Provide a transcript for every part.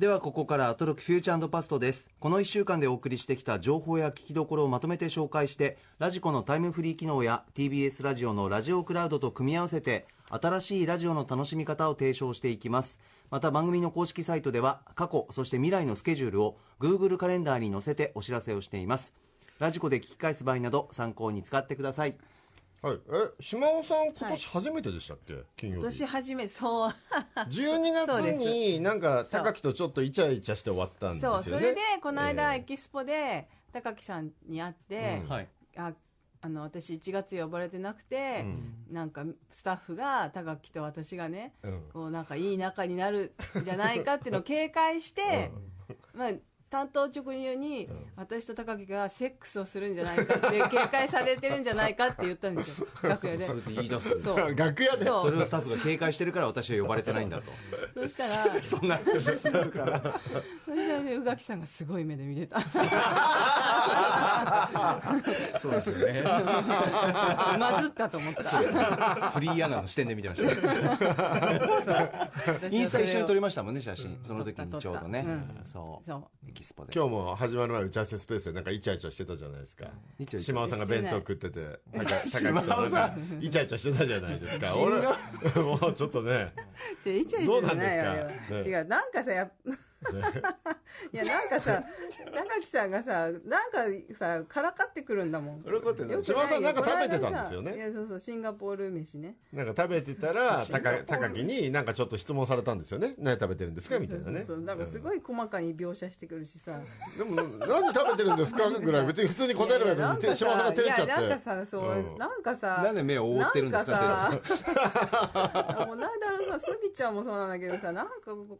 ではここからアトロックフューチャーパストです。この1週間でお送りしてきた情報や聞きどころをまとめて紹介してラジコのタイムフリー機能や TBS ラジオのラジオクラウドと組み合わせて新しいラジオの楽しみ方を提唱していきます。また番組の公式サイトでは過去そして未来のスケジュールを Google カレンダーに載せてお知らせをしています。ラジコで聞き返す場合など参考に使ってください。はい、え島尾さん今年初めてでしたっけ、金曜日。年初めそう。12そうで月になんか高木とちょっとイチャイチャして終わったんですよね。そう。それでこの間えエキスポで高木さんに会って、はいああの私1月呼ばれてなくて、なんかスタッフが高木と私がね、うん。こうなんかいい仲になるんじゃないかっていうのを警戒して、まあ担当直入に、私と高木がセックスをするんじゃないかって 警戒されてるんじゃないかって言ったんですよ。楽屋で。それで言い出すそう。楽屋で。そう。それをスタッフが警戒してるから私は呼ばれてないんだと。そしたら そんな話するから。そしたらね宇垣さんがすごい目で見てた。そうですよね。まずったと思った。フリーアナの視点で見てました。インスタ一緒に撮りましたもんね写真。その時にちょうどね、撮ったそう。そう。エキスポで。今日も始まる前打ち合わせスペースでなんかイチャイチャしてたじゃないですか。イチャイチャ。島尾さんが弁当食ってて高高木さん。イチャイチャしてたじゃないですか。俺もうちょっとね。イチャイチどうャじゃなんですか？違う。なんかさやっ いやなんかさ高木さんがさなんかさからかってくるんだもん。喜んでない。よくない島尾さんなんか食べてたんですよね。いやそうそうシンガポール飯ね。なんか食べてたら高高木になんかちょっと質問されたんですよね。何食べてるんですかみたいなね。そうそうそうだからすごい細かに描写してくるしさ。でも何食べてるんですか？ぐらい。別に普通に答えればいいのにいやいや島尾さんが照れちゃって。いやなんかさそう、うん。なんかさなんで目を覆ってるんですかもうなんだろうさスギちゃんもそうなんだけどさなんか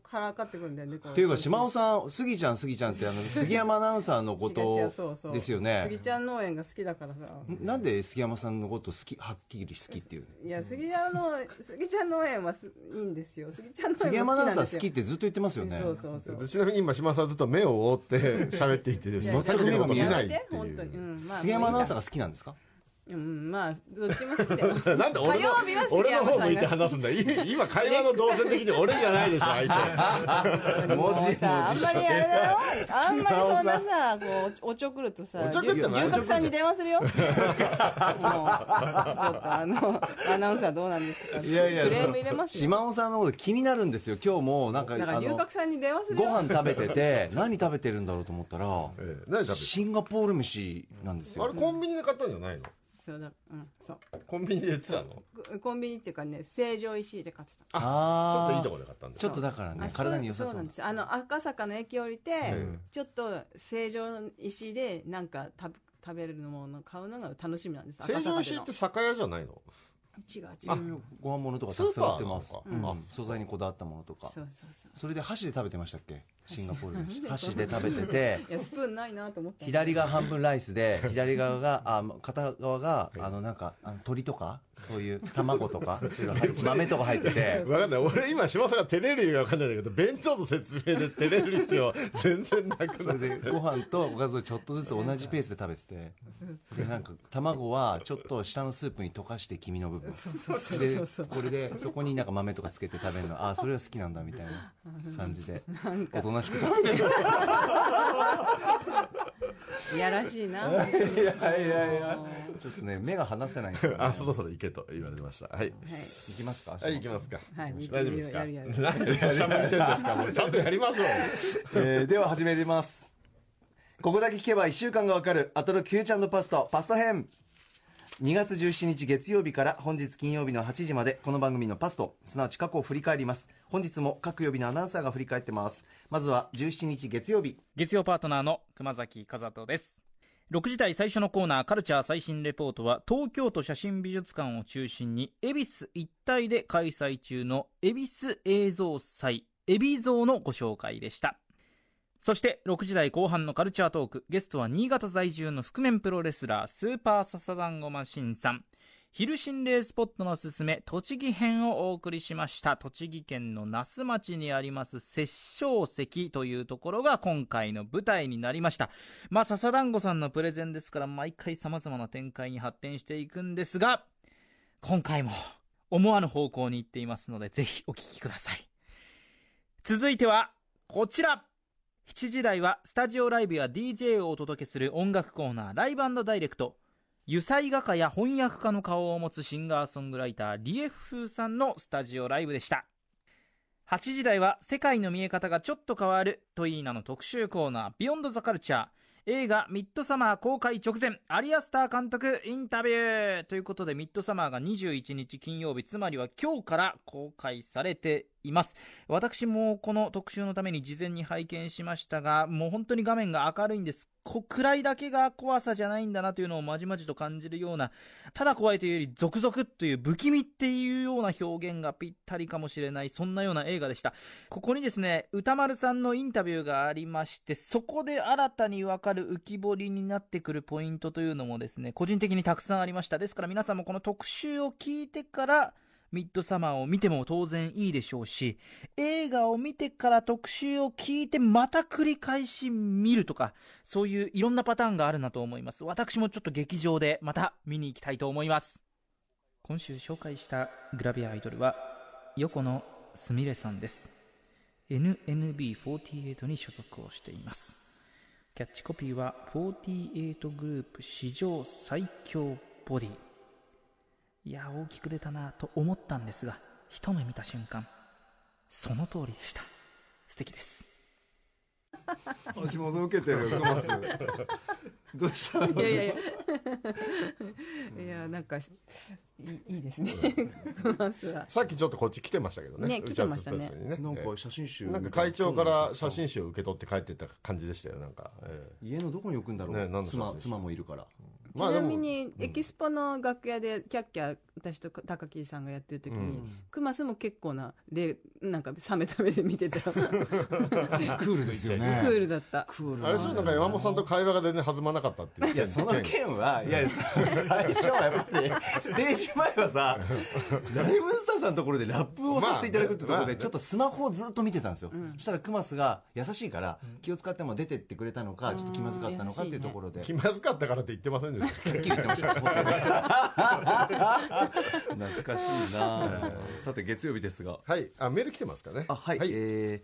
からかってくるんだよねこっていうか島尾さん杉ちゃん杉ちゃんってあの 杉山アナウンサーのことですよね。ちゃん農園が好きだからさ。なんで杉山さんのこと好きはっきり好きっていういや杉山の杉ちゃん農園はすいいんですよ。杉ちゃん農杉園山アナウンサーも好きってずっと言ってますよね。そうそうそう。ちなみに今島尾さんずっと目を覆って喋っていてですね。いや高木のこと見ないってやめて本当に、いううんまあ、杉山アナウンサーがが好きなんですか？うんまあどっちも好きだよ なんで俺の火曜日は杉俺の山方向いて話すんだ。い今会話の動線的に俺じゃないでしょ相手。もうさあんまりあれだよ。あんまりそんなさこうおちょくるとさおちょくってない龍角さんに電話するよ。もうちょっとあのアナウンサーどうなんですか。いやいやクレーム入れますよ。島尾さんのこと気になるんですよ。今日もなんかだからあの龍角さんに電話するよ。ご飯食べてて何食べてるんだろうと思ったらシンガポール飯なんですよ。あれコンビニで買ったんじゃないの？そうだ。うんそう。コンビニで売ってたの？ココンビニっていうかね成城石井で買ってた。ちょっといいところで買ったんですちょっとだからねあそこ体に良さそうな。んです。よあの赤坂の駅降りて、えちょっと成城石井でなんか食べ食べれるものを買うのが楽しみなんです。成城赤坂で石井って酒屋じゃないの？の違う違う。ご飯物とかたくさん売ってます。スーパーなのか。うん。素材にこだわったものとか。そうそうそう。それで箸で食べてましたっけ？シンガポール飯箸で食べてていやスプーンないなと思った左側半分ライスで 左側があ片側があのなんかあの鶏とかそういう 卵とか豆とか入ってて。分かんない。俺今島さんが照れる理由が分かんないんだけど弁当の説明で照れる必要全然なくそない。れでご飯とおかずをちょっとずつ同じペースで食べててでなんか卵はちょっと下のスープに溶かして黄身の部分。そうそうそうでこれでそこになんか豆とかつけて食べるの。あそれは好きなんだみたいな感じで。おとなしくて。る いやらしいな。いやいやいや。ちょっとね目が離せないんですよ、ね、あそろそろ行けと言われました。はい。行きますか？はい行きますか。はい大丈夫ですか。やるやる。何でしゃべってんですか？もう ちゃんとやりましょう。えーでは始めます。ここだけ聞けば1週間がわかる。アトロクフューチャーパストパスト編2月17日月曜日から本日金曜日の8時までこの番組のパストすなわち過去を振り返ります。本日も各曜日のアナウンサーが振り返ってます。まずは17日月曜日。月曜パートナーの熊崎風斗です。6時台最初のコーナーカルチャー最新レポートは東京都写真美術館を中心に恵比寿一帯で開催中の恵比寿映像祭恵比像のご紹介でした。そして6時台後半のカルチャートークゲストは新潟在住の覆面プロレスラースーパーササダンゴマシンさん。昼心霊スポットのすすめ栃木編をお送りしました栃木県の那須町にあります殺生石というところが今回の舞台になりました。まあ笹団子さんのプレゼンですから毎回様々な展開に発展していくんですが今回も思わぬ方向に行っていますのでぜひお聞きください。続いてはこちら。7時台はスタジオライブや DJ をお届けする音楽コーナーライブダイレクト。油彩画家や翻訳家の顔を持つシンガーソングライターリエフーさんのスタジオライブでした。8時台は世界の見え方がちょっと変わるといい名の特集コーナービヨンドザカルチャー。映画ミッドサマー公開直前アリアスター監督インタビュー。ということでミッドサマーが21日金曜日つまりは今日から公開されています。私もこの特集のために事前に拝見しましたがもう本当に画面が明るいんです。暗いだけが怖さじゃないんだなというのをまじまじと感じるようなただ怖いというよりゾクゾクという不気味っていうような表現がぴったりかもしれないそんなような映画でした。ここにですね歌丸さんのインタビューがありましてそこで新たにわかる浮き彫りになってくるポイントというのもですね個人的にたくさんありました。ですから皆さんもこの特集を聞いてからミッドサマーを見ても当然いいでしょうし、映画を見てから特集を聞いてまた繰り返し見るとか、そういういろんなパターンがあるなと思います。私もちょっと劇場でまた見に行きたいと思います。今週紹介したグラビアアイドルは、横野すみれさんです。NMB48 に所属をしています。キャッチコピーは48グループ史上最強ボディ。いや大きく出たなと思ったんですが一目見た瞬間その通りでした。素敵です。足元受けてるどうした？いやいやいや。いやなんかいいいいですね。さっきちょっとこっち来てましたけどね。ね来てましたね。なんか写真集なんか会長から写真集を受け取って帰ってった感じでしたよなんか、えー、家のどこに置くんだろう、ね、妻妻もいるからちなみにエキスポの楽屋でキャッキャ私と高木さんがやってる時に、クマスも結構なでなんか冷めた目で見てた。クールですよね。クールだった。あれでしょなんか山本さんと会話が全然弾まなかったっていう。いやその件はいや 最初はやっぱりステージ前はさライブスターさんのところでラップをさせていただくってところでちょっとスマホをずっと見てたんですよ、そしたらクマスが優しいから気を使っても出てってくれたのかちょっと気まずかったのかっていうところで。気まずかったからって言ってませんでしたっけ懐かしいな。さて月曜日ですが。はい。あメール来てますかね。あはい、はい、え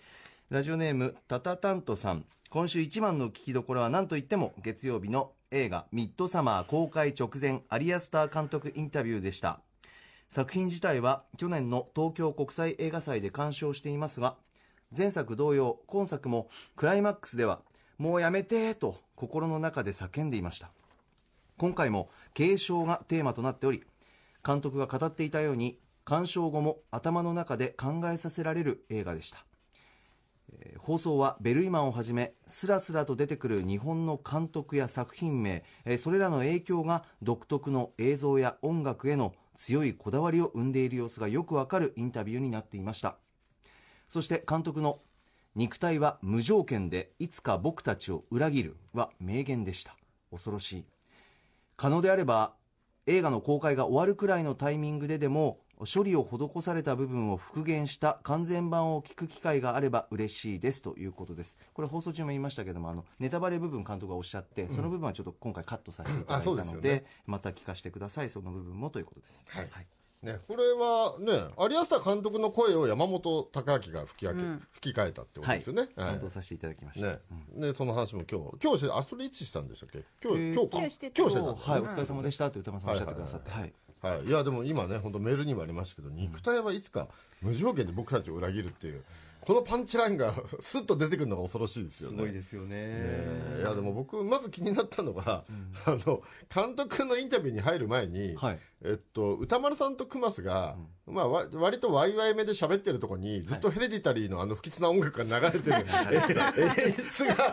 ー、ラジオネームタタタントさん。今週一番の聞きどころは何といっても月曜日の映画「ミッドサマー」公開直前アリアスター監督インタビューでした。作品自体は去年の東京国際映画祭で鑑賞していますが前作同様今作もクライマックスではもうやめてと心の中で叫んでいました今回も継承がテーマとなっており監督が語っていたように鑑賞後も頭の中で考えさせられる映画でした、えー、放送はベルイマンをはじめスラスラと出てくる日本の監督や作品名、えー、それらの影響が独特の映像や音楽への強いこだわりを生んでいる様子がよくわかるインタビューになっていました。そして監督の肉体は無条件でいつか僕たちを裏切るは名言でした。恐ろしい。可能であれば映画の公開が終わるくらいのタイミングででも処理を施された部分を復元した完全版を聞く機会があれば嬉しいですということです。これ放送中も言いましたけどもあのネタバレ部分監督がおっしゃって、その部分はちょっと今回カットさせていただいたので、ね、また聞かせてくださいその部分もということです、はい、はいね、これはね、有安田監督の声を山本隆明が吹き,、うん、吹き替えたってことですよね。はい。担当させていただきました。ね。うん、で、その話も今日、今日、あ、それいつしたんでしたっけ？今日、今日か？今日してた。はい、お疲れ様でしたって歌間さんおっしゃってくださって。はい。はい、いやでも今ね本当メールにもありましたけど、肉体はいつか無条件で僕たちを裏切るっていうこのパンチラインが スッと出てくるのが恐ろしいですよね。すごいですよね。ねいやでも僕まず気になったのが、うん、あの監督のインタビューに入る前に、はい、えっと歌丸さんとクマスが、うん、まあわ割とワイワイ目で喋ってるとこにずっとヘレディタリーのあの不吉な音楽が流れてる、はい、演出が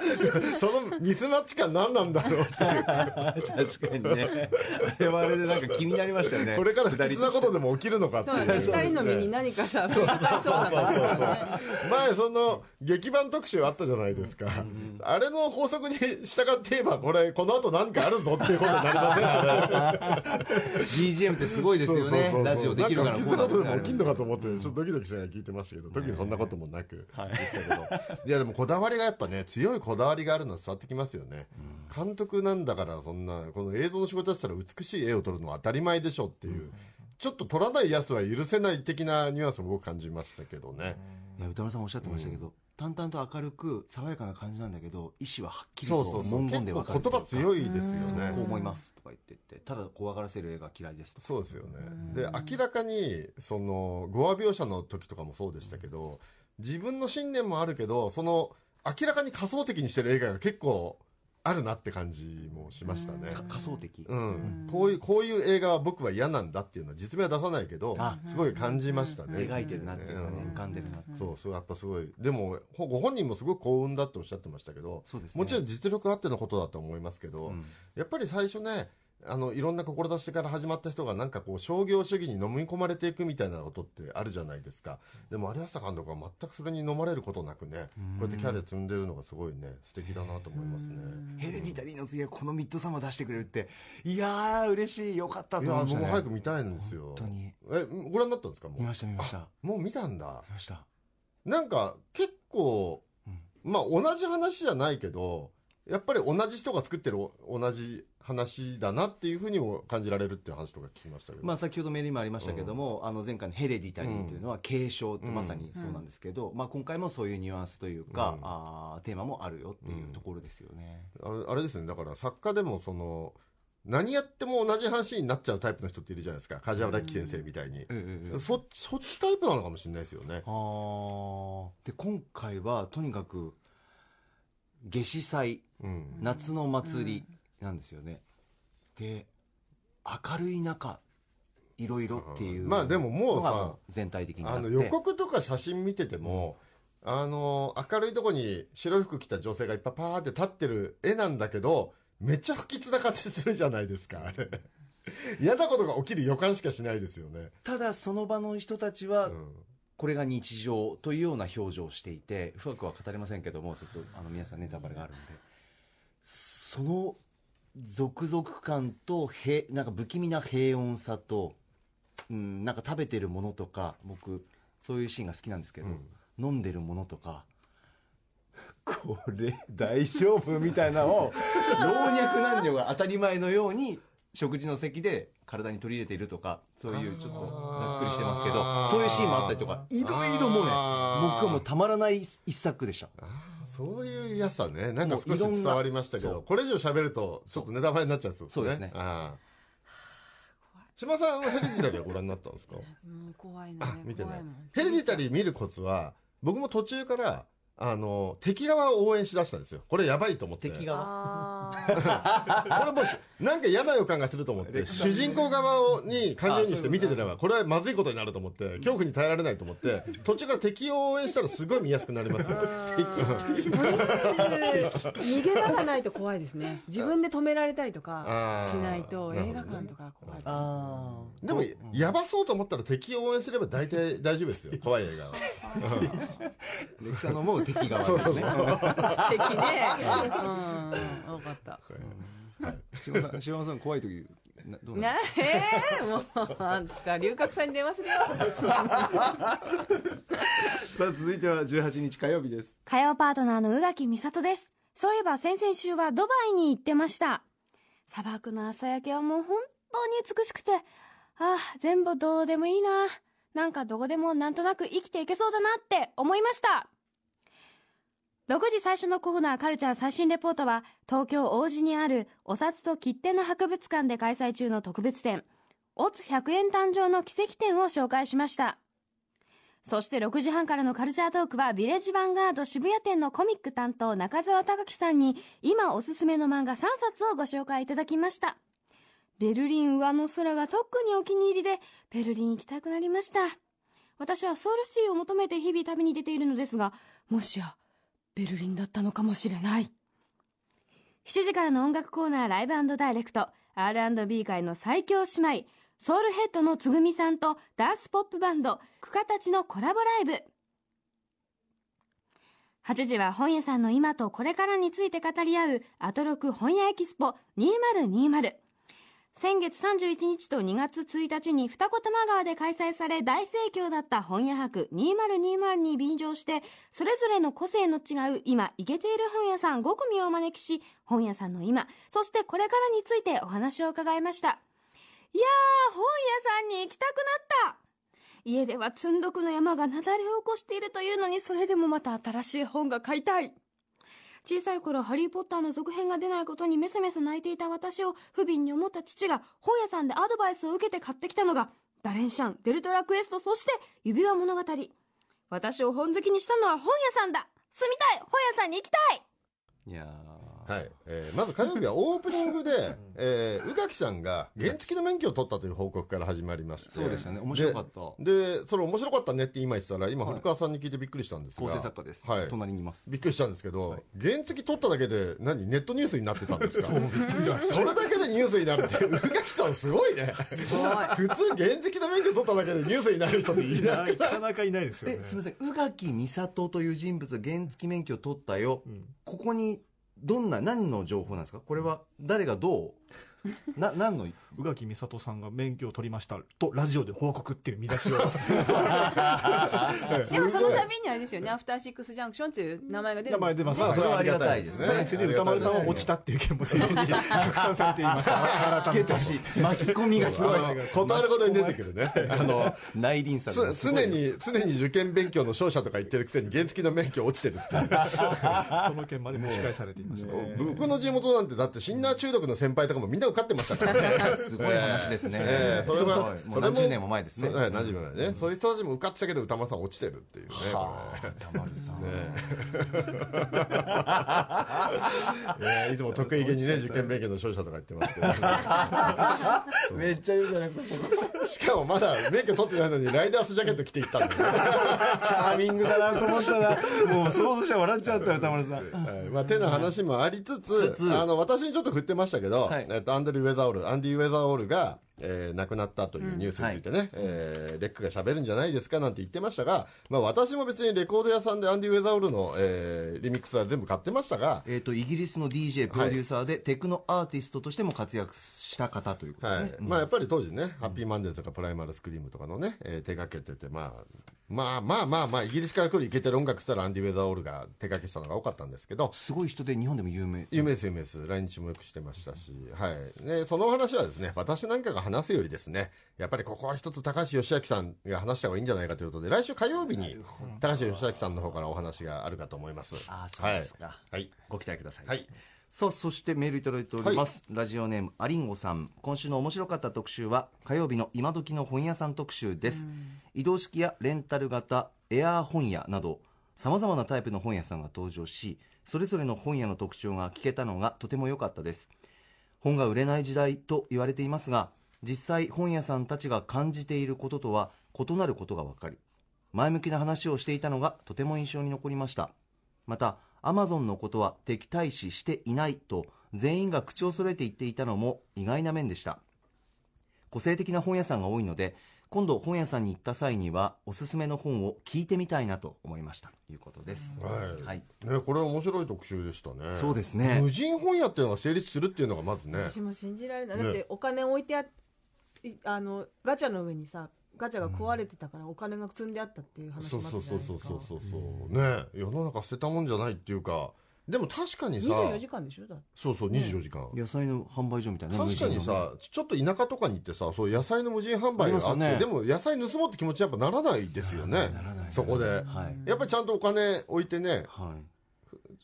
そのミスマッチ感何なんだろうっていう。確かにね。あれはあれでなんか気になりましたよね。これから不吉なことでも起きるのかっていう、ね、二人の身に何かさそうそうそう。そう前その劇版特集あったじゃないですか、あれの法則に従って言えばこれこの後何かあるぞっていうことになりませんあれ BGM ってすごいですよね。ラジオできるから。こんなことでも起きんのかと思ってちょっとドキドキしながら聞いてましたけど特にそんなこともなくでしたけど、い、やでもこだわりがやっぱね強いこだわりがあるのは伝わってきますよね、監督なんだからそんなこの映像の仕事だったら美しい絵を撮るのは当たり前でしょっていう、ちょっと取らないやつは許せない的なニュアンスも僕感じましたけどね。いや歌丸さんおっしゃってましたけど、淡々と明るく爽やかな感じなんだけど意思ははっきりと。文言で分かる結構言葉強いですよこうね。思いますとか言ってってただ怖がらせる映画嫌いですそうですよね。で、明らかに、その、語話描写の時とかもそうでしたけど、自分の信念もあるけど、その、明らかに仮想的にしてる映画が結構あるなって感じもしましたね。か仮想的、うん、こういうこういう映画は僕は嫌なんだっていうのは実名は出さないけどあすごい感じましたね。描いてるなっていうのがねうん。浮かんでるなってそうそうやっぱすごい。でもほご本人もすごく幸運だっておっしゃってましたけどそうですね。もちろん実力あってのことだと思いますけど、うん。やっぱり最初ねあのいろんな志から始まった人がなんかこう商業主義に飲み込まれていくみたいなことってあるじゃないですか。でも有安監督は全くそれに飲まれることなくね。こうやってキャリア積んでるのがすごいね素敵だなと思いますね。ヘレディタリーの次はこのミッドサマー出してくれるって。いやー嬉しいよかったといや思いました、ね、僕も早く見たいんですよ。本当に。えご覧になったんですかもう？見ました見ました。見もう見たんだ。ました。なんか結構、まあ同じ話じゃないけどやっぱり同じ人が作ってるお同じ話だなっていうふうにも感じられるっていう話とか聞きましたけど、まあ、先ほどメールにもありましたけども、あの前回のヘレディタリーというのは継承ってまさにそうなんですけど、まあ、今回もそういうニュアンスというか、うん。あーテーマもあるよっていうところですよね。あれあれですね。だから作家でもその何やっても同じ話になっちゃうタイプの人っているじゃないですか。梶原樹先生みたいに、そそっちタイプなのかもしれないですよね。で今回はとにかく夏至祭。うん夏の祭りなんですよね、で明るい中いろいろっていうまあでももうさ全体的にあの予告とか写真見てても、あの明るいとこに白い服着た女性がいっぱいパーって立ってる絵なんだけどめっちゃ不吉な感じするじゃないですかあれ。嫌なことが起きる予感しかしないですよね、ただその場の人たちはうん。これが日常というような表情をしていて深くは語れませんけどもちょっとあの皆さんネタバレがあるんでその続々感とへなんか不気味な平穏さと、うん、なんか食べてるものとか僕そういうシーンが好きなんですけど、飲んでるものとか これ大丈夫みたいなのを 老若男女が当たり前のように食事の席で体に取り入れているとかそういうちょっとざっくりしてますけどそういうシーンもあったりとかいろいろもうね僕はもうたまらない一作でしたそういう嫌さね。なんか少し伝わりましたけどこれ以上喋るとちょっとネタバレになっちゃうんですよそうですね。ああ。島さんはヘレディタリーはご覧になったんですか？もう怖いねあ見てない怖いもん。ヘレディタリー見るコツは僕も途中からあの敵側を応援しだしたんですよ。これやばいと思って。敵側。あこれもしなんか嫌な予感がすると思って主人公側をに感情にして見ててればこれはまずいことになると思って恐怖に耐えられないと思って途中から敵を応援したらすごい見やすくなりますよ。逃げ場がないと怖いですね。自分で止められたりとかしないと映画館とか怖いああでもやばそうと思ったら敵を応援すれば大体大丈夫ですよ。怖い映画は。レクさんの思う敵側そうそうそう。敵ね うん。分かった島さん島田さん怖い時などうなえー、もうあんた龍角散に電話するよ さあ続いては18日火曜日です火曜パートナーの宇垣美里です。そういえば先々週はドバイに行ってました。砂漠の朝焼けはもう本当に美しくて、ああ、全部どうでもいいな。なんかどこでもなんとなく生きていけそうだなって思いました。6時最初のコーナーカルチャー最新レポートは東京王子にあるお札と切手の博物館で開催中の特別展、オツ100円誕生の奇跡展を紹介しました。そして6時半からのカルチャートークはビレッジヴァンガード渋谷店のコミック担当中澤隆樹さんに今おすすめの漫画3冊をご紹介いただきました。ベルリン上の空が特にお気に入りでベルリン行きたくなりました。私はソウルシティを求めて日々旅に出ているのですが、もしやベルリンだったのかもしれない。7時からの音楽コーナーライブダイレクト。R&B 界の最強姉妹。ソウルヘッドのつぐみさんとダンスポップバンド。クカたちのコラボライブ。8時は本屋さんの今とこれからについて語り合うアトロク本屋エキスポ2020先月31日と2月1日に二子玉川で開催され大盛況だった本屋博2020に便乗してそれぞれの個性の違う今イケている本屋さん5組をお招きし本屋さんの今そしてこれからについてお話を伺いましたいやー、本屋さんに行きたくなった家では積んどくの山が雪崩を起こしているというのに、それでもまた新しい本が買いたい。小さい頃、ハリーポッターの続編が出ないことにメスメス泣いていた私を不憫に思った父が本屋さんでアドバイスを受けて買ってきたのが、ダレンシャン、デルトラクエスト、そして指輪物語。私を本好きにしたのは本屋さんだ。住みたい。本屋さんに行きたい。いやはい。えーまず火曜日はオープニングで、えー宇垣さんが原付の免許を取ったという報告から始まりまして。そうでしたね。面白かった。ででそれ面白かったねって今言ってたら今はい。古川さんに聞いてびっくりしたんですが。構成作家です、はい。隣にいます。びっくりしたんですけど、原付取っただけで何ネットニュースになってたんですか？それだけでニュースになるって宇垣さんすごいね。すごい。普通原付の免許取っただけでニュースになる人っていない？なかなかいないですよね。えすみません。宇垣美里という人物が原付免許を取ったよ、ん。ここにどんな何の情報なんですか？これは誰がどう な何の宇垣美里さんが免許を取りましたとラジオで報告っていう見出しを。でもその度にあれですよね、アフターシックスジャンクションという名前が出る名前出ます、まあそれはありがたいですね。次に歌丸さんは落ちたっていう件 もすでに拡散されていました改めてし巻き込みがすごい。あのことあることに出てくるねあの内輪差がつすごい常に常に受験勉強の勝者とか言ってるくせに原付の免許落ちてるっていうその件まで蒸し返されていましたね僕の地元なんてだってシンナー中毒の先輩とかもみんな受かってました。からねすごい話ですね、ええそれはもう何十年も前ですね。何十年も前ね、そういう人たちも受かってたけど歌丸さん落ちてるっていうね歌丸さん、ええ。いつも得意げにね受験勉強の勝者とか言ってますけど、めっちゃ言うじゃないですかしかもまだ免許取ってないのにライダースジャケット着て行ったんだよ。ね チャーミングだなと思ったらもう想像して笑っちゃったよ歌丸さん。はい。まあ、てな話もありつつ、あの私にちょっと振ってましたけど、はい。えっと、アンドリュー・ウェザーオール、アンディ・ウェザーオールが、えー亡くなったというニュースについてね、えーレックが喋るんじゃないですかなんて言ってましたが、まあ、私も別にレコード屋さんでアンディ・ウェザーオールの、えーリミックスは全部買ってましたが、えー、とイギリスの DJ プロデューサーで、テクノアーティストとしても活躍した方ということですね、はいまあ、やっぱり当時ね、ハッピーマンデーとかプライマルスクリームとかのね、えー手掛けてて、まあ、まあまあまあまあ、イギリスから来るイケてる音楽って言ったらアンディ・ウェザーオールが手掛けてたのが多かったんですけど、すごい人で日本でも有名有名です、有名です。来日もよくしてましたし、はい。ね、その話はですね、私なんかが話すよりですね、やっぱりここは一つ高橋義明さんが話した方がいいんじゃないかということで、来週火曜日に高橋義明さんの方からお話があるかと思います。ああそうですか、はい。ご期待ください、はい。さあそしてメールいただいております、ラジオネームアリンゴさん。今週の面白かった特集は火曜日の今時の本屋さん特集です。移動式やレンタル型エアー本屋などさまざまなタイプの本屋さんが登場しそれぞれの本屋の特徴が聞けたのがとても良かったです。本が売れない時代と言われていますが実際本屋さんたちが感じていることとは異なることが分かり前向きな話をしていたのがとても印象に残りました。またアマゾンのことは敵対視していないと全員が口を揃えて言っていたのも意外な面でした。個性的な本屋さんが多いので今度本屋さんに行った際にはおすすめの本を聞いてみたいなと思いました。ということです、はい。はい。ね、これ面白い特集でしたね。そうですね。無人本屋っていうのが成立するっていうのがまずね。私も信じられない、ねだってお金置いてあいあのガチャの上にさガチャが壊れてたからお金が積んであったっていう話もあそうそうったじゃないですかそうそうそうそうそう。ね世の中捨てたもんじゃないっていうか、でも確かにさ、24時間でしょだそうそう、24時間。野菜の販売所みたいなね確かにさ、ちょっと田舎とかに行ってさ、そう野菜の無人販売があって、ねでも野菜盗もうって気持ちやっぱならないですよね。そこで。はいやっぱりちゃんとお金置いてね、はい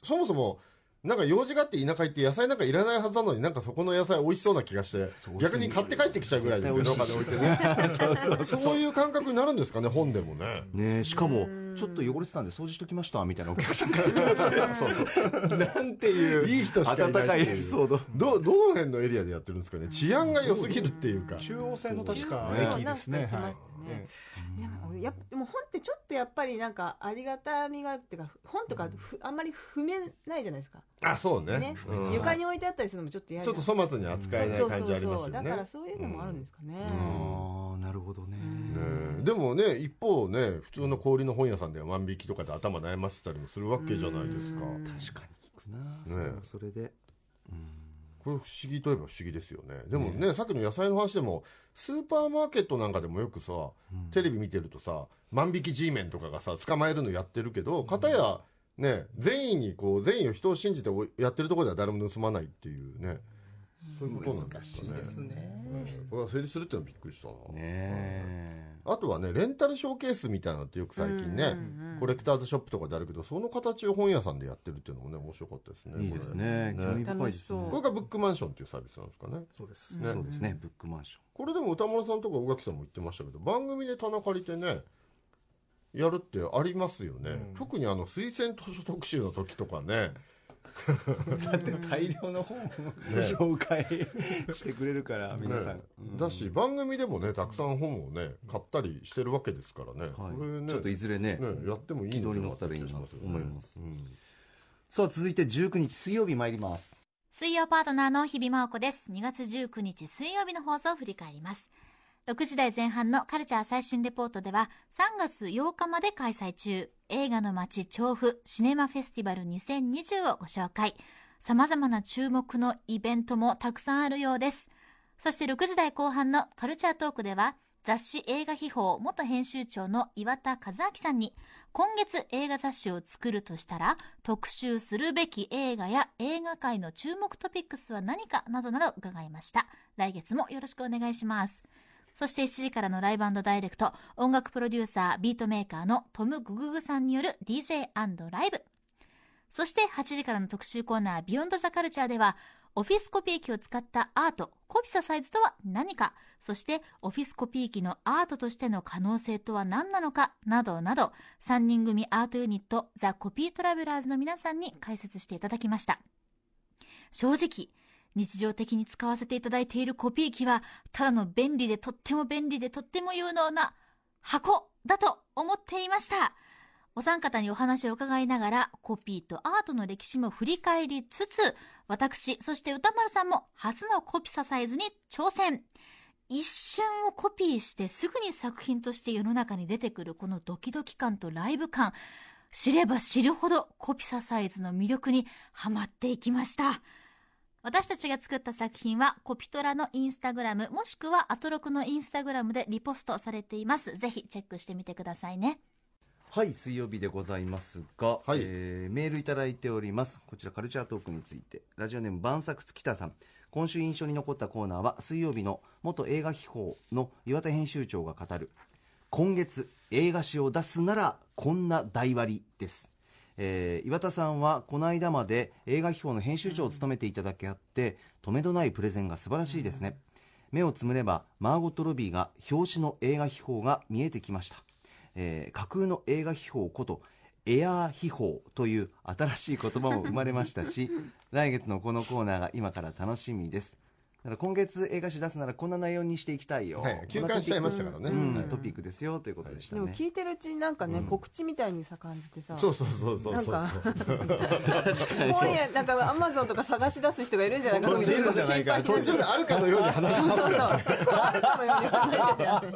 そもそも、なんか用事があって田舎行って野菜なんかいらないはずなのになんかそこの野菜美味しそうな気がして逆に買って帰ってきちゃうぐらいですよ。ねお金置いてねそうそう。そういう感覚になるんですかね本でもね。ねしかもちょっと汚れてたんで掃除しときましたみたいなお客さんから。そうそう。なんていういい人しかいない温かいエピソード。どどの辺のエリアでやってるんですかね。治安が良すぎるっていうか。中央線の確か駅ですね。はいなん。やでも本ってちょっとやっぱりなんかありがたみがあるっていうか本とかふあんまり踏めないじゃないですか、あそうね。ね。うん。床に置いてあったりするのもちょっと嫌ちょっと粗末に扱えないそう感じありますよね。だからそういうのもあるんですかね、ああなるほどね。ねでもね一方ね普通の小売りの本屋さんでは万引きとかで頭悩ませたりもするわけじゃないですか。確かに聞くな。それはそれでこれ不思議といえば不思議ですよね。でもねさっきの野菜の話でもスーパーマーケットなんかでもよくさ、テレビ見てるとさ万引き G メンとかがさ捕まえるのやってるけど片やね善意にこう善意を人を信じてやってるところでは誰も盗まないっていうね。そういうことなんですかね。難しいですね。これは成立するっていうのはびっくりしたな。ねえあとはねレンタルショーケースみたいなのってよく最近ね、コレクターズショップとかであるけどその形を本屋さんでやってるっていうのもね面白かったですねいいですね。興味深いですね。これがブックマンションっていうサービスなんですかね。そうです。ね。そうですね。ブックマンション。これでも歌丸さんとか宇垣さんも言ってましたけど番組で棚借りてねやるってありますよね、うん。特にあの推薦図書特集の時とかね だって大量の本を紹介してくれるから皆さん、ね。うん。だし番組でもねたくさん本をね買ったりしてるわけですからね、はい。これねちょっといずれねねやってもいいのったらいいなと思います。うん。さあ続いて19日水曜日参ります。水曜パートナーの日々真央子です。2月19日水曜日の放送を振り返ります。6時台前半のカルチャー最新レポートでは3月8日まで開催中映画の街調布シネマフェスティバル2020をご紹介様々な注目のイベントもたくさんあるようです。そして6時台後半のカルチャートークでは雑誌映画秘宝元編集長の岩田和明さんに今月映画雑誌を作るとしたら特集するべき映画や映画界の注目トピックスは何かなどなど伺いました。来月もよろしくお願いします。そして7時からのライブダイレクト音楽プロデューサービートメーカーの Tomgggさんによる DJ& ライブ。そして8時からの特集コーナービヨンドザカルチャーではオフィスコピー機を使ったアートコピササイズとは何かそしてオフィスコピー機のアートとしての可能性とは何なのかなどなど3人組アートユニットザ・コピートラベラーズの皆さんに解説していただきました。正直日常的に使わせていただいているコピー機はただの便利でとっても便利でとっても有能な箱だと思っていました。お三方にお話を伺いながらコピーとアートの歴史も振り返りつつ私そして歌丸さんも初のコピササイズに挑戦。一瞬をコピーしてすぐに作品として世の中に出てくるこのドキドキ感とライブ感。知れば知るほどコピササイズの魅力にはまっていきました。私たちが作った作品はコピトラのインスタグラムもしくはアトロクのインスタグラムでリポストされています。ぜひチェックしてみてくださいね。はい水曜日でございますが、はい。えーメールいただいております。こちらカルチャートークについて。ラジオネーム晩作月田さん。今週印象に残ったコーナーは水曜日の元映画秘宝の岩田編集長が語る今月映画誌を出すならこんな大割ですえー岩田さんはこの間まで映画秘宝の編集長を務めていただけあってとめどないプレゼンが素晴らしいですね、目をつむればマーゴット・ロビーが表紙の映画秘宝が見えてきました、えー架空の映画秘宝ことエアー秘宝という新しい言葉も生まれましたし 来月のこのコーナーが今から楽しみです。だから今月映画誌出すならこんな内容にしていきたいよ、はい。休館しちゃいましたからね、うんはいトピックですよということでしたでもね聞いてるうちになんかね、告知みたいにさ感じてさそうそうそうそうそうなんか確本屋なんかアマゾンとか探し出す人がいるんじゃないかと思って途中であるかのように話しそうそうそう。結構あるかのように話してたよね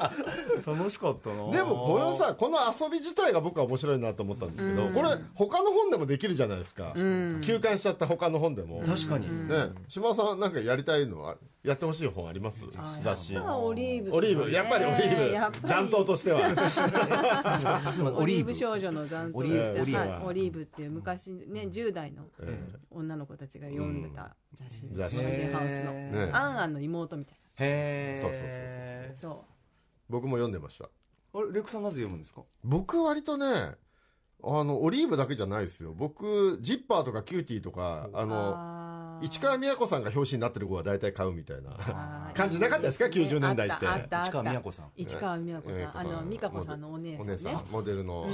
楽しかったな。でもこのさこの遊び自体が僕は面白いなと思ったんですけど、これ他の本でもできるじゃないですか、休館しちゃった他の本でも、確かに、ね。島田さんなんかやりたいのはやってほしい本あります？雑誌。オリーブ。オリーブ。やっぱりオリーブ。残党としては。オリーブ。少女の残党として。オリーブっていう昔ね10代のえ女の子たちが読んでた雑誌です。マガジンハウスの。アンアンの妹みたいへえそうそうそうなそ僕も読んでました。あれ RECさんなぜ読むんですか？僕割とねあのオリーブだけじゃないですよ。僕ジッパーとかキューティーとかあうの市川美和子さんが表紙になってる子は大体買うみたいな 感じなかったですか、90年代って。市川美和子さん。市川美也子さん。あの、美香子さんのお姉さん。お姉さん、モデルの。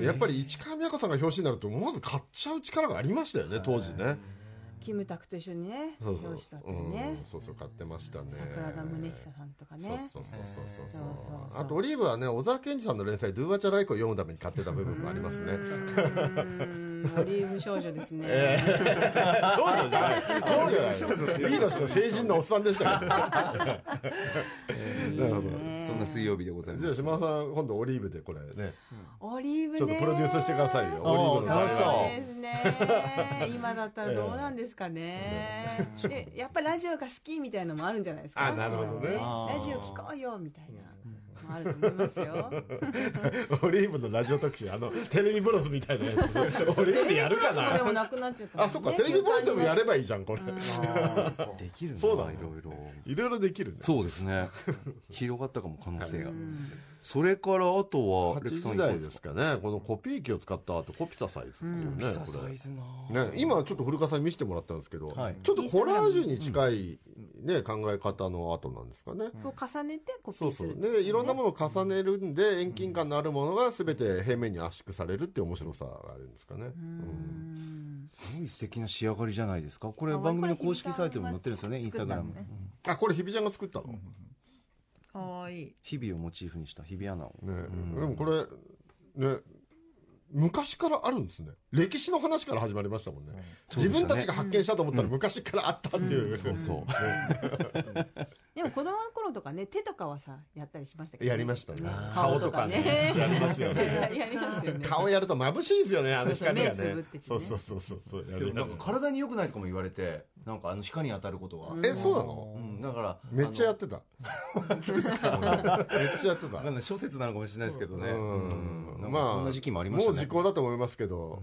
やっぱり市川美和子さんが表紙になると、まず買っちゃう力がありましたよね、当時ね。キムタクと一緒にね、そうそう、ね、そうそう買ってましたね。桜田宗久さんとかね。そうそうそうそうそう。あとオリーブはね、小沢健二さんの連載ドゥーワチャライコを読むために買ってた部分もありますね。オリーブ少女ですね、少女じゃない。少女だよい。い年の成人のおっさんでしたなるほど。ねそんな水曜日でございます。じゃあ島田さん今度オリーブでこれ。ね。オリーブね。ちょっとプロデュースしてくださいよ。オリーブの楽しそうそうですね。今だったらどうなんですかね、でやっぱラジオが好きみたいのもあるんじゃないですか。あなるほどね。ラジオ聞こうよみたいなあると思いますよ。オリーブのラジオ特集あのテレビブロスみたいなやつ。オリーブでやるかそうでもななくなっちゃった。ねあそっかテレビブロスでもやればいいじゃんこれ。できるなそうだね。いろいろ。いろいろできるね。そうですね。広がったかも可能性が、それからあとは8時台ですか。ねこのコピー機を使った後コピザサイズっていうね、ピザこれ。サイズなね、今ちょっと古川さんに見せてもらったんですけど、はい。ちょっとコラージュに近い、ね考え方の後なんですかね、こう重ねてコピそう。そうーするでいろんなものを重ねるんで遠近感のあるものが全て平面に圧縮されるっていう面白さがあるんですかね、うん。すごい素敵な仕上がりじゃないですか。これ番組の公式サイトにも載ってるんですよねインスタグラム、ね。あこれ日比ちゃんが作ったの、ねかわいい。日々をモチーフにした日比アナを。でもこれね昔からあるんですね。歴史の話から始まりましたもんね、自分たちが発見したと思ったら昔からあったっていう、そうそうでも子供の頃とかね手とかはさやったりしましたけどね。やりましたね。顔とかね。やりますよね。やりますよね。顔やると眩しいですよねあの光がねそうそう目つぶっててね。そうそうそうそうそうやるでもなんか体に良くないとかも言われてなんかあの光に当たることが、えそうなの？うん、だからめっちゃやってた。めっちゃやってた。ない諸説なのかもしれないですけどね、まあかそんな時期もありましたね。もう時効だと思いますけど、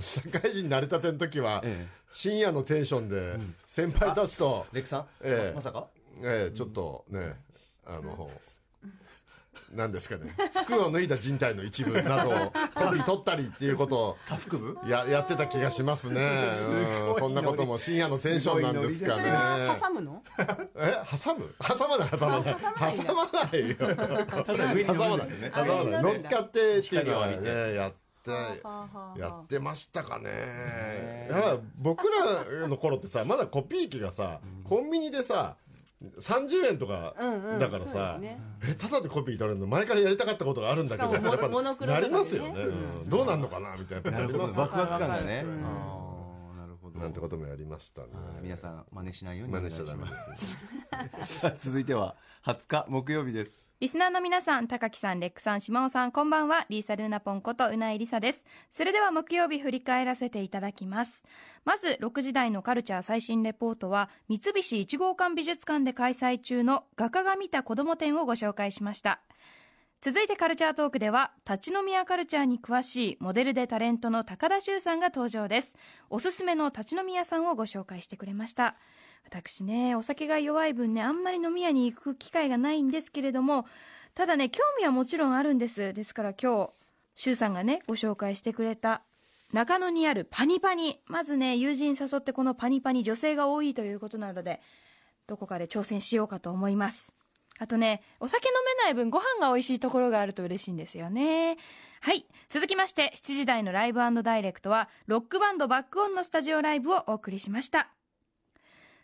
社会人慣れたての時は、ええ。深夜のテンションで先輩たちと、レクさん、ええ。ままさか？ええちょっとねあのなんですかね。服を脱いだ人体の一部などをコピー取ったりっていうことを 下腹部？ややってた気がしますね、うん、そんなことも深夜のテンションなんですかすそれはね。挟むの？え挟む？挟まない挟まない。挟まないんだ。挟まないよ。ただ上に乗るんですよね。挟まない。乗っかってっていうのは光を浴びねやってやってましたかね。僕らの頃ってさまだコピー機がさコンビニでさ30円とかうんうんだからさそうだよね。えただでコピー取れるの前からやりたかったことがあるんだけどしかもモやっぱモノクロなりますよね。うん。どうなんのかなみたいな。なるほど。なりますワクワク感がね、なるほど。なんてこともやりましたね。皆さん真似しないように真お願いし似しちゃダメます。です続いては20日木曜日ですリスナーの皆さん、高木さん、レックさん、島尾さん、こんばんは。リーサルーナポンことうないりさです。それでは木曜日振り返らせていただきます。まず、6時台のカルチャー最新レポートは、三菱一号館美術館で開催中の画家が見た子供展をご紹介しました。続いてカルチャートークでは、立ち飲み屋カルチャーに詳しいモデルでタレントの高田修さんが登場です。おすすめの立ち飲み屋さんをご紹介してくれました。私ね、お酒が弱い分ね、あんまり飲み屋に行く機会がないんですけれども、ただね、興味はもちろんあるんです。ですから今日、周さんがね、ご紹介してくれた、中野にあるパニパニ。まずね、友人誘ってこのパニパニ女性が多いということなので、どこかで挑戦しようかと思います。あとね、お酒飲めない分ご飯が美味しいところがあると嬉しいんですよね。はい。続きまして、7時台のライブダイレクトは、ロックバンドバックオンのスタジオライブをお送りしました。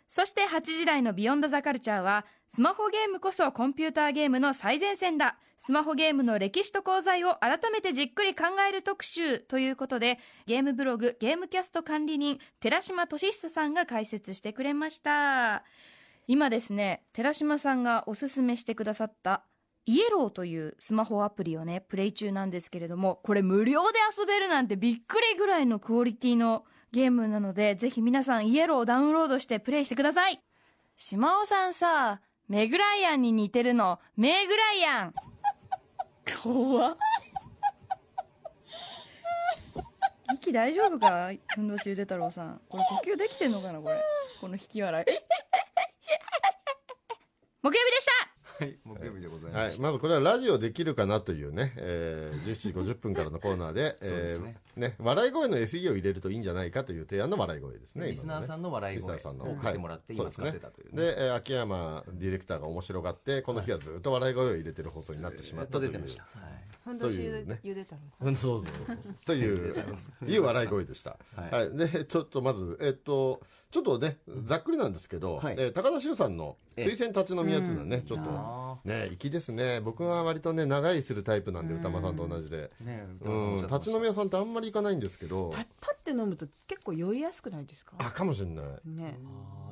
そして8時台のビヨンドザカルチャーは、スマホゲームこそコンピューターゲームの最前線だ。スマホゲームの歴史と功罪を改めてじっくり考える特集ということで、ゲームブログゲームキャスト管理人、寺島俊久さんが解説してくれました。今ですね、寺島さんがおすすめしてくださった、イエローというスマホアプリをね、プレイ中なんですけれども、これ無料で遊べるなんてびっくりぐらいのクオリティのゲームなので、ぜひ皆さんイエローをダウンロードしてプレイしてください。島尾さんさ、メグライアンに似てるの、メグライアン。怖っ。息大丈夫か？運動しゆで太郎さん。これ呼吸できてんのかなこれ。この引き笑い。木曜日でしたはい木曜日でございまはい。す、、まずこれはラジオできるかなというね、えー、17時50分からのコーナーで、えね。ーね、笑い声の SE を入れるといいんじゃないかという提案の笑い声ですね。リスナーさんの笑い声。リスナーさんの。を送ってもらって今使ってたというね。で、えー秋山ディレクターが面白がって、この日はずっと笑い声を入れてる放送になってしまずっったという。と出てました、はい。というね。ゆで太郎さんうんそうそうそうそう。という、い。う笑い声でした。はい。はい。で、ちょっとまず、えっと、ちょっとね、ざっくりなんですけど、はい。えー高田修さんのえ推薦立ち飲みやつのね、ちょっとあ、ね、粋ですね。僕は割とね、長居するタイプなんで、歌間さんと同じで。ねうん、立ち飲み屋さんってあんまり行かないんですけど。た、立って飲むと結構酔いやすくないですか？あ、かもしれない。ね。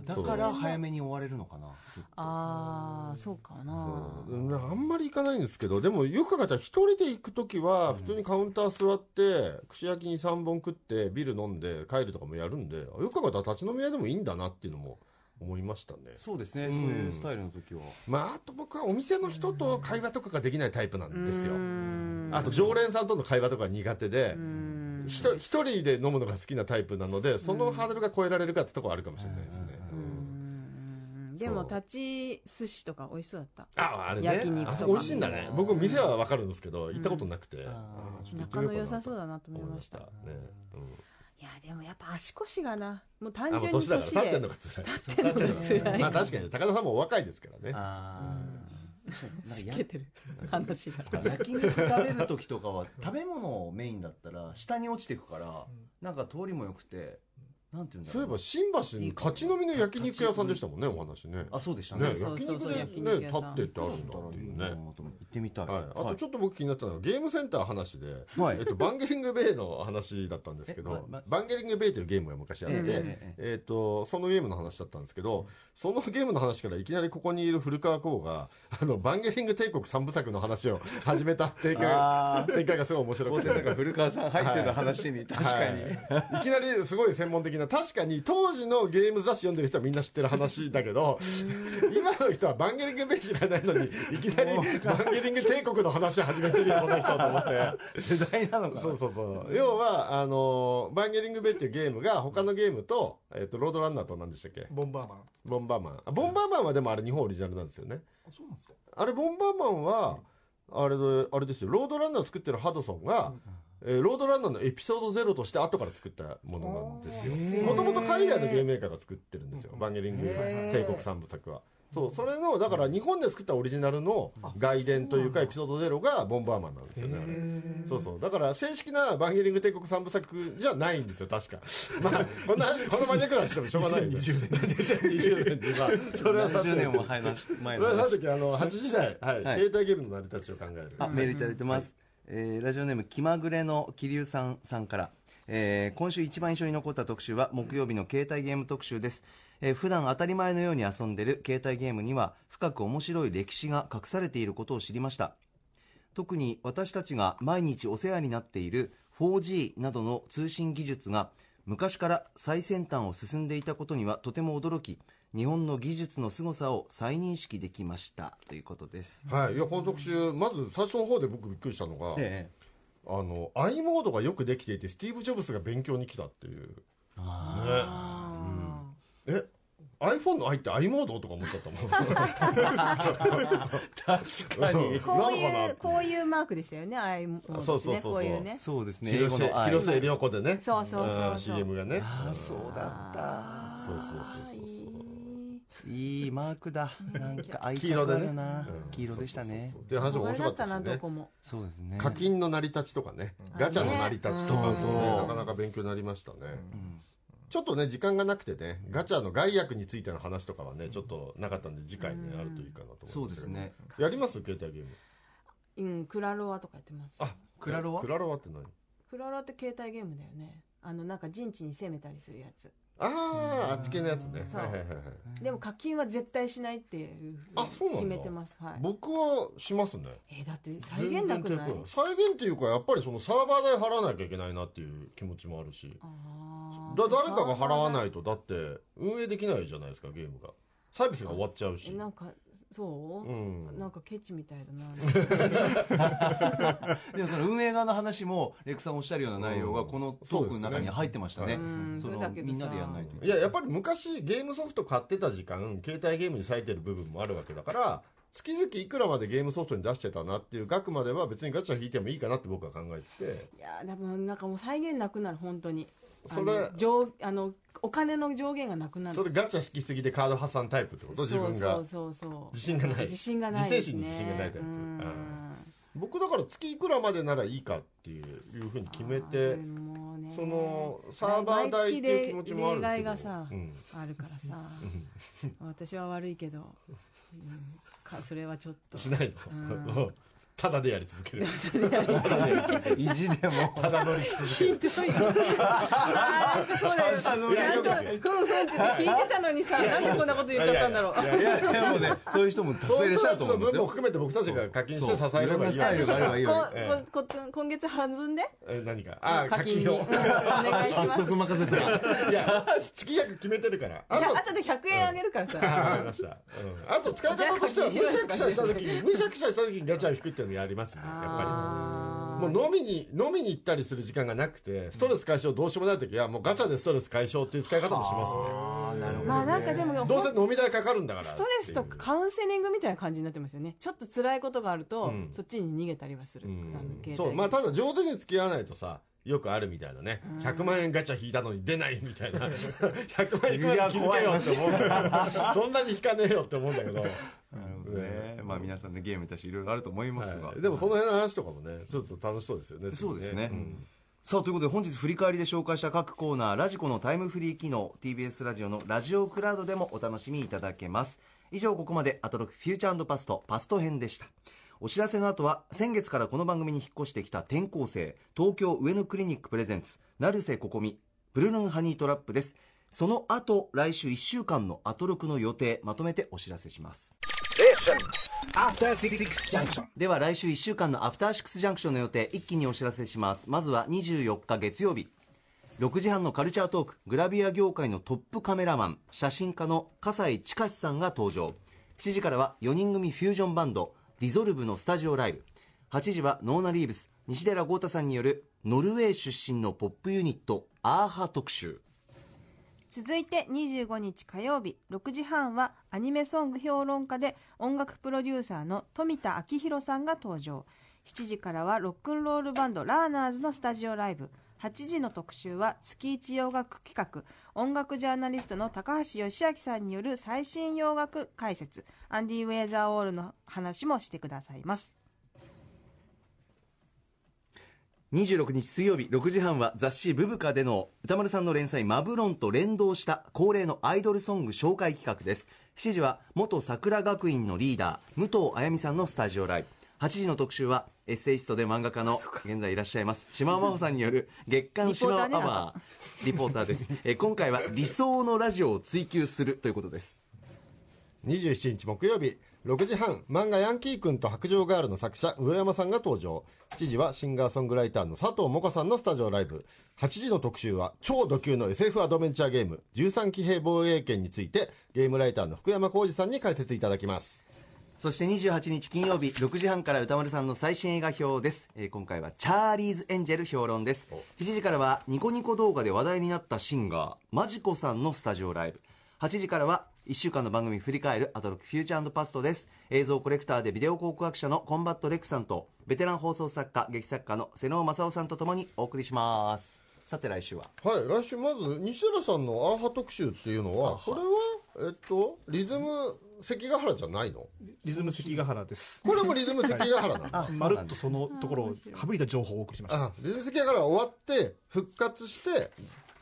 だから早めに終われるのかなああそうかな。う。んあんまり行かないんですけど、でもよく考えたら一人で行くときは、普通にカウンター座って、串焼きに3本食って、ビール飲んで帰るとかもやるんで、よく考えたら立ち飲み屋でもいいんだなっていうのも思いましたね。そうですね、うん。そういうスタイルの時は。まああと僕はお店の人と会話とかができないタイプなんですよ。うん。あと常連さんとの会話とか苦手で一人で飲むのが好きなタイプなのでそのハードルが超えられるかってところあるかもしれないですね。うん。でも立ち寿司とか美味しそうだった。ああれね。焼肉とか。あそこ美味しいんだね。僕店は分かるんですけど行ったことなくて、ん。あーちょっと行って仲の良さそうだなと思いました。思いましたね、うんいやでもやっぱ足腰がなもう単純に年だから立ってでんのが辛い。立ってんのが辛い。まあ確かに高田さんもお若いですからね。あしけてる。話が。あ焼肉食べる時とかは食べ物をメインだったら下に落ちていくからなんか通りも良くてなんていうんそういえば新橋に立ち飲みの焼肉屋さんでしたもんねお話ね。あそうでしたね。ね焼肉でね焼肉屋さん。立ってってあるんだっていうね。行ってみたい、はい、あとちょっと僕気になったのはゲームセンター話で、はい。えっと、バンゲリングベイの話だったんですけど、バンゲリングベイというゲームが昔あって、ええええっとそのゲームの話だったんですけどそのゲームの話からいきなりここにいる古川光があのバンゲリング帝国三部作の話を始めた展開あ展開がすごい面白くて。古川さん入ってる話に確かに、はい。いきなりすごい専門的な確かに当時のゲーム雑誌読んでる人はみんな知ってる話だけど今の人はバンゲリングベイ知らないのにいきなりバンゲリング帝国の話始めてるよこの人と思って。世代なのかな。そうそうそう。要はあのバンゲリングベイっていうゲームが他のゲームと,、えっとロードランナーと何でしたっけ？ボンバーマン。ボンバーマン。あボンバーマンはでもあれ日本オリジナルなんですよね。あそうなんですか。あれボンバーマンはあれであれですよ。ロードランナーを作ってるハドソンが、えーロードランナーのエピソードゼロとして後から作ったものなんですよ。もともと海外のゲームメーカーが作ってるんですよ。バンゲリング帝国三部作は。そうそれのだから日本で作ったオリジナルの外伝というかエピソードゼロがボンバーマンなんですよねあれ。そうそう。だから正式なバンゲリング帝国三部作じゃないんですよ確か。まあこんなこのマニアックな話してもしょうがないよね。20年2020年にまあそれはさて70年も前の前それはさてきあの8時台、はい。はい。携帯ゲームの成り立ちを考える。あメールいただいてます、えーラジオネーム気まぐれの桐生さんさんから、えー今週一番印象に残った特集は木曜日の携帯ゲーム特集です、えー普段当たり前のように遊んでる携帯ゲームには深く面白い歴史が隠されていることを知りました。特に私たちが毎日お世話になっている 4G などの通信技術が昔から最先端を進んでいたことにはとても驚き日本の技術の凄さを再認識できました。ということです、はい。いやこの特集まず最初の方で僕びっくりしたのが、ええ。あの i モードがよくできていてスティーブ・ジョブスが勉強に来たっていう。ね。え iPhone の i って i モードとか思っちゃったもん。確かに。こういうこういうマークでしたよねああいうものですねそうそうそうそう。こういうね。そうですね。広瀬広瀬涼子でね。そうそうそうそう。ん。CM がね。ああそうだった。そうそうそうそういいマークだ。なんか愛黄色でね。着あるな。うん。黄色でしたね。そうそうそうっていう話も面白かったしね。どこも。そうですね。課金の成り立ちとかね。ガチャの成り立ちとかね。なかなか勉強になりましたね。ちょっとね時間がなくてねガチャの害悪についての話とかはねちょっとなかったんで次回ねあるといいかなと思いますそうですね。やります？携帯ゲーム。うんクラロワとかやってます。あクラロワ？クラロワって何？クラロワって携帯ゲームだよね。あのなんか陣地に攻めたりするやつあああっち系のやつね。そう。はいはいはいはい。でも課金は絶対しないっていうあそうなんだ。決めてます。はい。僕はしますね。えーだって再現なくない？全然抵抗再現っていうかやっぱりそのサーバー代払わなきゃいけないなっていう気持ちもあるし。あー。だ誰かが払わないとだって運営できないじゃないですかゲームが。サービスが終わっちゃうし。えなんかそう、うん。なんかケチみたいだな でもその運営側の話もレクさんおっしゃるような内容がうん。このトークの中に入ってましたね。うん。そのみんなでやんないと。いややっぱり昔ゲームソフト買ってた時間携帯ゲームに割いてる部分もあるわけだから月々いくらまでゲームソフトに出してたなっていう額までは別にガチャ引いてもいいかなって僕は考えてて。いやでもなんかもう再現なくなる本当にそれあの上あのお金の上限がなくなる。それガチャ引きすぎでカード破産タイプってこと？自分がそうそうそう。自信がない。自信がない。ね自制心に自信がないタイプ。僕だから月いくらまでならいいかっていういうふうに決めてそのサーバー代っていう気持ちもあるけど。例外がさうん。あるからさ。私は悪いけど、うん。かそれはちょっと。しないの、うん ただでやり続ける。意地でもただ乗りし続ける。あーなんかそうだよ。ちゃんとふんふんって聞いてたのにさなんでこんなこと言っちゃったんだろう。いやでもねそういう人もいうさんいらっしゃる人たちの分もと思うんですよ含めて僕たちが課金して支えればいい今月弾んでえ何かああ課課金お願いし早ます速任せていや月額決めてるからあとで100円あげるからさあと使い方としてはむしゃくしゃした時にむしゃくしゃした時にガチャを引くっていうのやりますねやっぱり。もう飲みに飲みに行ったりする時間がなくてストレス解消どうしようもない時はもうガチャでストレス解消っていう使い方もしますね。まあなんかでもどうせ飲み代かかるんだからストレスとかカウンセリングみたいな感じになってますよね。ちょっと辛いことがあると、うん。そっちに逃げたりはする、うん。そう。まあただ上手に付き合わないとさよくあるみたいなね。100万円ガチャ引いたのに出ないみたいな。100万円いくら気づけよって思う。んだけどそんなに引かねえよって思うんだけど。なるほどね。まあ皆さんねゲームだしいろいろあると思いますが、はい。でもその辺の話とかもねちょっと楽しそうですよねそうですね。ん。さあということで本日振り返りで紹介した各コーナーラジコのタイムフリー機能 TBS ラジオのラジオクラウドでもお楽しみいただけます。以上ここまでアトロクフューチャーパストパスト編でしたお知らせの後は先月からこの番組に引っ越してきた転校生東京上野クリニックプレゼンツ成瀬ここみブルルンハニートラップです。その後来週1週間のアトロクの予定まとめてお知らせします。では来週1週間のアフターシックスジャンクションの予定一気にお知らせします。まずは24日月曜日。6時半のカルチャートークグラビア業界のトップカメラマン写真家の笠井千佳さんが登場。7時からは4人組フュージョンバンドディゾルブのスタジオライブ。8時はノーナ・リーブス。西寺郷太さんによるノルウェー出身のポップユニットアーハ特集。続いて25日火曜日6時半はアニメソング評論家で音楽プロデューサーの富田明宏さんが登場。7時からはロックンロールバンドラーナーズのスタジオライブ。8時の特集は月一洋楽企画。音楽ジャーナリストの高橋義明さんによる最新洋楽解説。アンディ・ウェーザーオールの話もしてくださいます。26日水曜日6時半は雑誌「ブブカ」での歌丸さんの連載「マブロン」と連動した恒例のアイドルソング紹介企画です。7時は元桜学院のリーダー武藤あやみさんのスタジオライブ。8時の特集はエッセイストで漫画家の現在いらっしゃいます島尾真帆さんによる月刊島尾アワーリポーターです。え今回は理想のラジオを追求するということです。27日木曜日6時半漫画「ヤンキー君と白杖ガール」の作者上山さんが登場。7時はシンガーソングライターの佐藤萌歌さんのスタジオライブ。8時の特集は超ド級の SF アドベンチャーゲーム13騎兵防衛権についてゲームライターの福山浩二さんに解説いただきますそして28日金曜日6時半から歌丸さんの最新映画表です、えー今回はチャーリーズ・エンジェル評論です。7時からはニコニコ動画で話題になったシンガー majikoさんのスタジオライブ。8時からは1週間の番組振り返るアトロックフューチャーパストです。映像コレクターでビデオ考古学者のコンバット RECさんとベテラン放送作家劇作家の妹尾匡夫さんとともにお送りします。さて来週は。はい来週まず西寺さんのアーハ特集っていうのはこれはえっとリズム関ヶ原じゃないの？リズム関ヶ原です。これもリズム関ヶ原なんだ。まるっとそのところを省いた情報をお送りしました。あリズム関ヶ原終わって復活して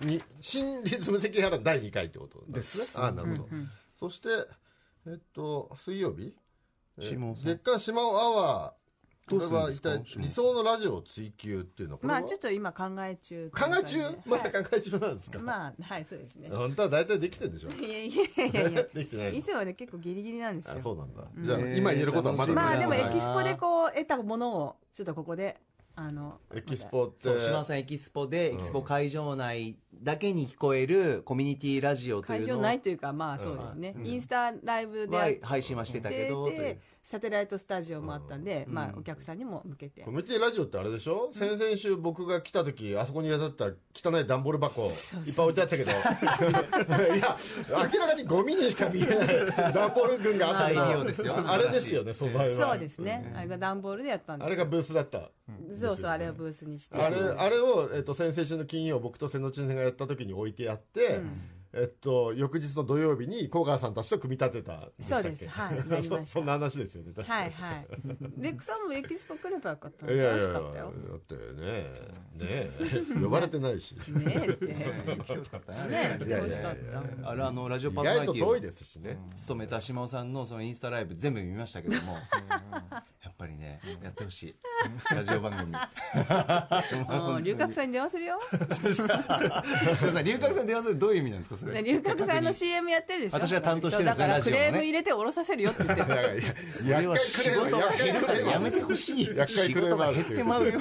に新リズム関ヶ原第2回ってことなんですね。です。あなるほど、そしてえっと水曜日？えー島尾さん。月刊島尾アワーこれどうするんは一ですか体理想のラジオを追求っていうの？はまあちょっと今考え中考え中？まだ考え中なんですか、まあはいそうですね。本当は大体できてるんでしょいやいやいやいや できてないいつもね結構ギリギリなんですよ。あそうなんだ、じゃあ今言えることはまだまあでもエキスポでこう得たものをちょっとここであのエキスポって？そう島尾さんエキスポでエキスポ会場内だけに聞こえるコミュニティラジオというのを。会場ないというかまあそうですね、インスタライブで配信はしてたけどという。でサテライトスタジオもあったんで、まあお客さんにも向けて。コミュニティラジオってあれでしょ、先々週僕が来た時あそこに飾った汚い段ボール箱いっぱい置いてあったけど。いや明らかにゴミにしか見えない段ボール群があった再利の用ですよ。あれですよね素材は。そうですね、あれが段ボールでやったんですあれがブースだった。そうそうあれをブースにして。あれあれを、えっと先々週の金曜僕と瀬野千世がやった時に置いてあって、えっと、翌日の土曜日に小川さんたちと組み立てたそうです。はい。やりました。そそんな話ですよね。確かに。はいはい。レックさんもエキスポ来ればよかったの。いやいやいや楽しかったよ。だってね。ねえ。呼ばれてないし。ねえって。来てほしかったねねえ来てほしかった。あれあのラジオ意パーソナリティを外と遠いですしね。務めた島尾さんのそのインスタライブ全部見ましたけども。やっぱりねやってほしい。ラジオ番組。もう龍角散に電話するよ。島尾さん。龍角散電話するどういう意味なんですか？それ。龍角散の CM やってるでしょ？私が担当してるんですよだからクレーム入れて降ろさせるよって言ってる。いやいやそれは仕事。が減るからやめてほしい。仕事が減っててまう。よ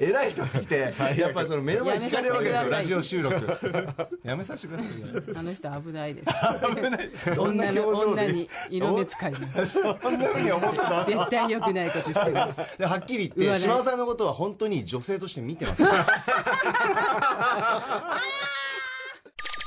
偉い人が来てやっぱりその目の前に聞かれるわけですよラジオ収録。やめさせてください。よ あの人危ないです。どんな女の女に色目使います。そんなふうに思ってた？絶対良くないことしてます。ではっきり言って島尾さんのことは本当に女性として見てます